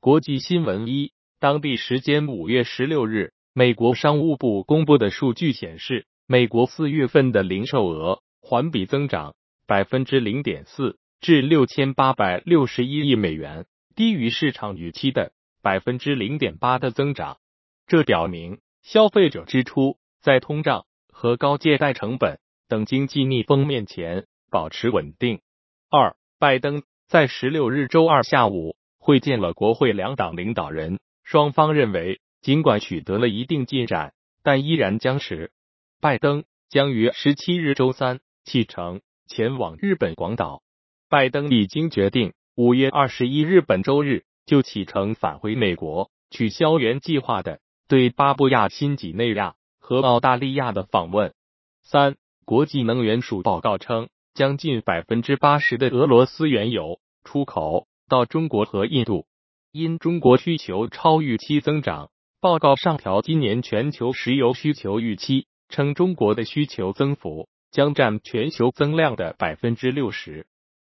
国际新闻一，当地时间五月十六日，美国商务部公布的数据显示，美国四月份的零售额环比增长百分之零点四，至六千八百六十一亿美元，低于市场预期的百分之零点八的增长。这表明消费者支出在通胀和高借贷成本等经济逆风面前保持稳定。二，拜登在十六日周二下午。会见了国会两党领导人，双方认为，尽管取得了一定进展，但依然僵持。拜登将于十七日周三启程前往日本广岛。拜登已经决定五月二十一日本周日就启程返回美国，取消原计划的对巴布亚新几内亚和澳大利亚的访问。三，国际能源署报告称，将近百分之八十的俄罗斯原油出口。到中国和印度，因中国需求超预期增长，报告上调今年全球石油需求预期，称中国的需求增幅将占全球增量的百分之六十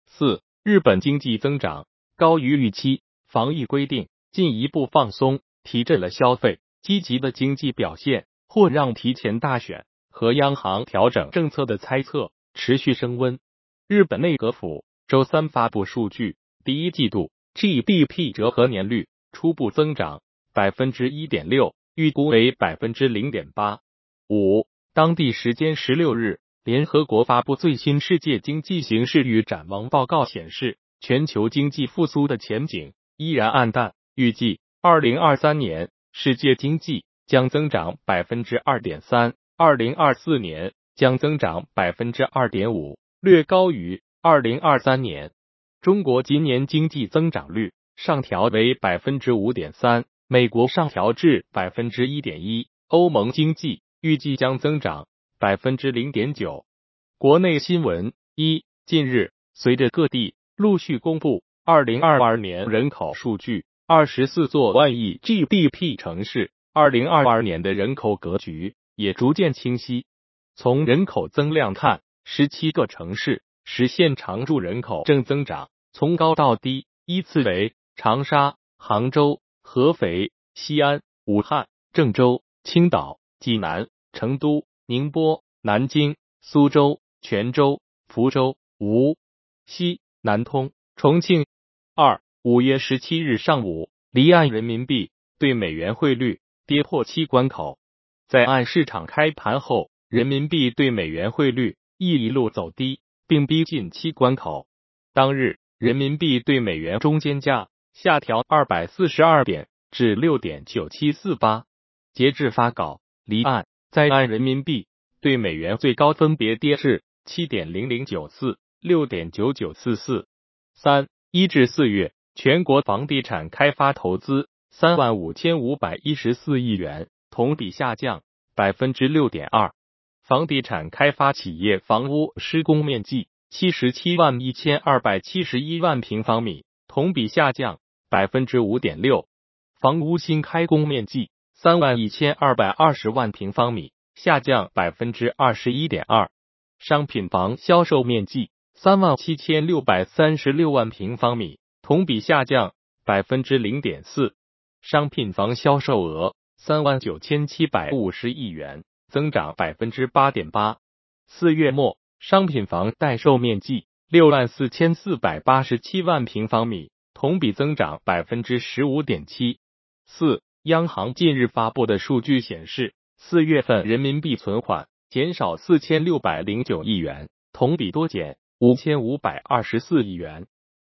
四。日本经济增长高于预期，防疫规定进一步放松，提振了消费。积极的经济表现或让提前大选和央行调整政策的猜测持续升温。日本内阁府周三发布数据。第一季度 GDP 折合年率初步增长百分之一点六，预估为百分之零点八五。当地时间十六日，联合国发布最新世界经济形势与展望报告显示，全球经济复苏的前景依然暗淡。预计二零二三年世界经济将增长百分之二点三，二零二四年将增长百分之二点五，略高于二零二三年。中国今年经济增长率上调为百分之五点三，美国上调至百分之一点一，欧盟经济预计将增长百分之零点九。国内新闻一：近日，随着各地陆续公布二零二二年人口数据，二十四座万亿 GDP 城市二零二二年的人口格局也逐渐清晰。从人口增量看，十七个城市。实现常住人口正增长，从高到低依次为长沙、杭州、合肥、西安、武汉、郑州、青岛、济南、成都、宁波、南京、苏州、泉州、福州、无锡、南通、重庆。二五月十七日上午，离岸人民币对美元汇率跌破七关口，在岸市场开盘后，人民币对美元汇率亦一路走低。并逼近七关口。当日，人民币对美元中间价下调二百四十二点，至六点九七四八。截至发稿，离岸在岸人民币对美元最高分别跌至七点零零九四、六点九九四四。三一至四月，全国房地产开发投资三万五千五百一十四亿元，同比下降百分之六点二。房地产开发企业房屋施工面积七十七万一千二百七十一万平方米，同比下降百分之五点六；房屋新开工面积三万一千二百二十万平方米，下降百分之二十一点二；商品房销售面积三万七千六百三十六万平方米，同比下降百分之零点四；商品房销售额三万九千七百五十亿元。增长百分之八点八。四月末，商品房待售面积六万四千四百八十七万平方米，同比增长百分之十五点七。四，央行近日发布的数据显示，四月份人民币存款减少四千六百零九亿元，同比多减五千五百二十四亿元。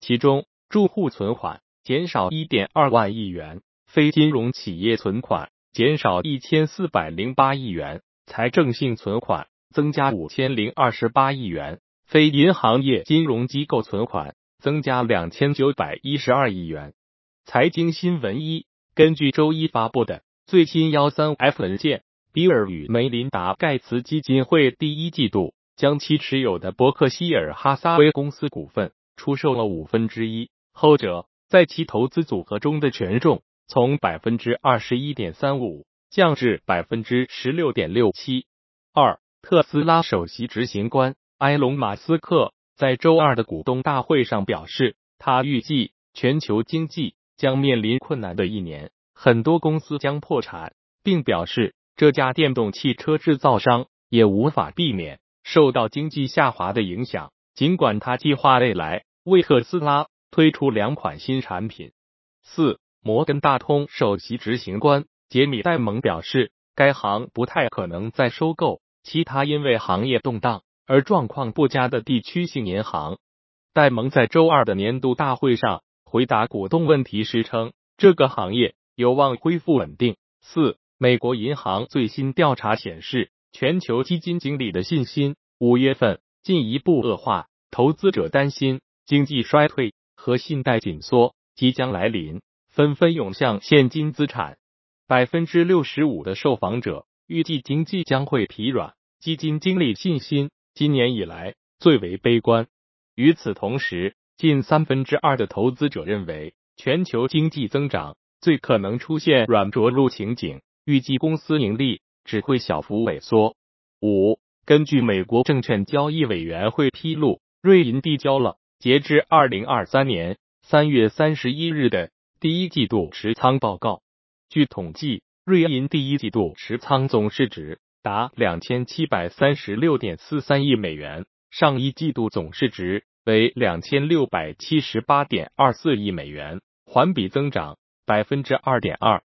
其中，住户存款减少一点二万亿元，非金融企业存款。减少一千四百零八亿元，财政性存款增加五千零二十八亿元，非银行业金融机构存款增加两千九百一十二亿元。财经新闻一，根据周一发布的最新幺三 F 文件，比尔与梅琳达盖茨基金会第一季度将其持有的伯克希尔哈撒韦公司股份出售了五分之一，后者在其投资组合中的权重。从百分之二十一点三五降至百分之十六点六七。二，特斯拉首席执行官埃隆·马斯克在周二的股东大会上表示，他预计全球经济将面临困难的一年，很多公司将破产，并表示这家电动汽车制造商也无法避免受到经济下滑的影响。尽管他计划未来为特斯拉推出两款新产品。四，摩根大通首席执行官杰米戴蒙表示，该行不太可能再收购其他因为行业动荡而状况不佳的地区性银行。戴蒙在周二的年度大会上回答股东问题时称，这个行业有望恢复稳定。四，美国银行最新调查显示，全球基金经理的信心五月份。进一步恶化，投资者担心经济衰退和信贷紧缩即将来临，纷纷涌向现金资产。百分之六十五的受访者预计经济将会疲软，基金经理信心今年以来最为悲观。与此同时，近三分之二的投资者认为全球经济增长最可能出现软着陆情景，预计公司盈利只会小幅萎缩。五。根据美国证券交易委员会披露，瑞银递交了截至二零二三年三月三十一日的第一季度持仓报告。据统计，瑞银第一季度持仓总市值达两千七百三十六点四三亿美元，上一季度总市值为两千六百七十八点二四亿美元，环比增长百分之二点二。